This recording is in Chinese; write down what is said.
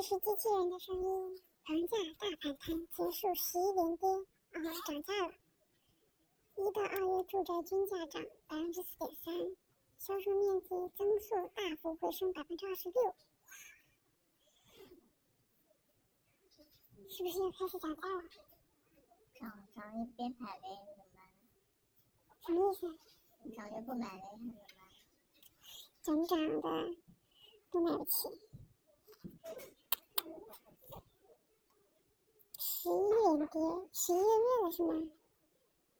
这是机器人的声音。房价大反弹结束十一连跌，啊，涨价了。一到二月住宅均价涨百分之四点三，销售面积增速大幅回升百分之二十六，是不是要开始涨价了？涨涨一边排雷怎么办呢？什么意思？你涨就不买雷怎么办？涨涨的都买不起。十一连跌，十一个月了是吗？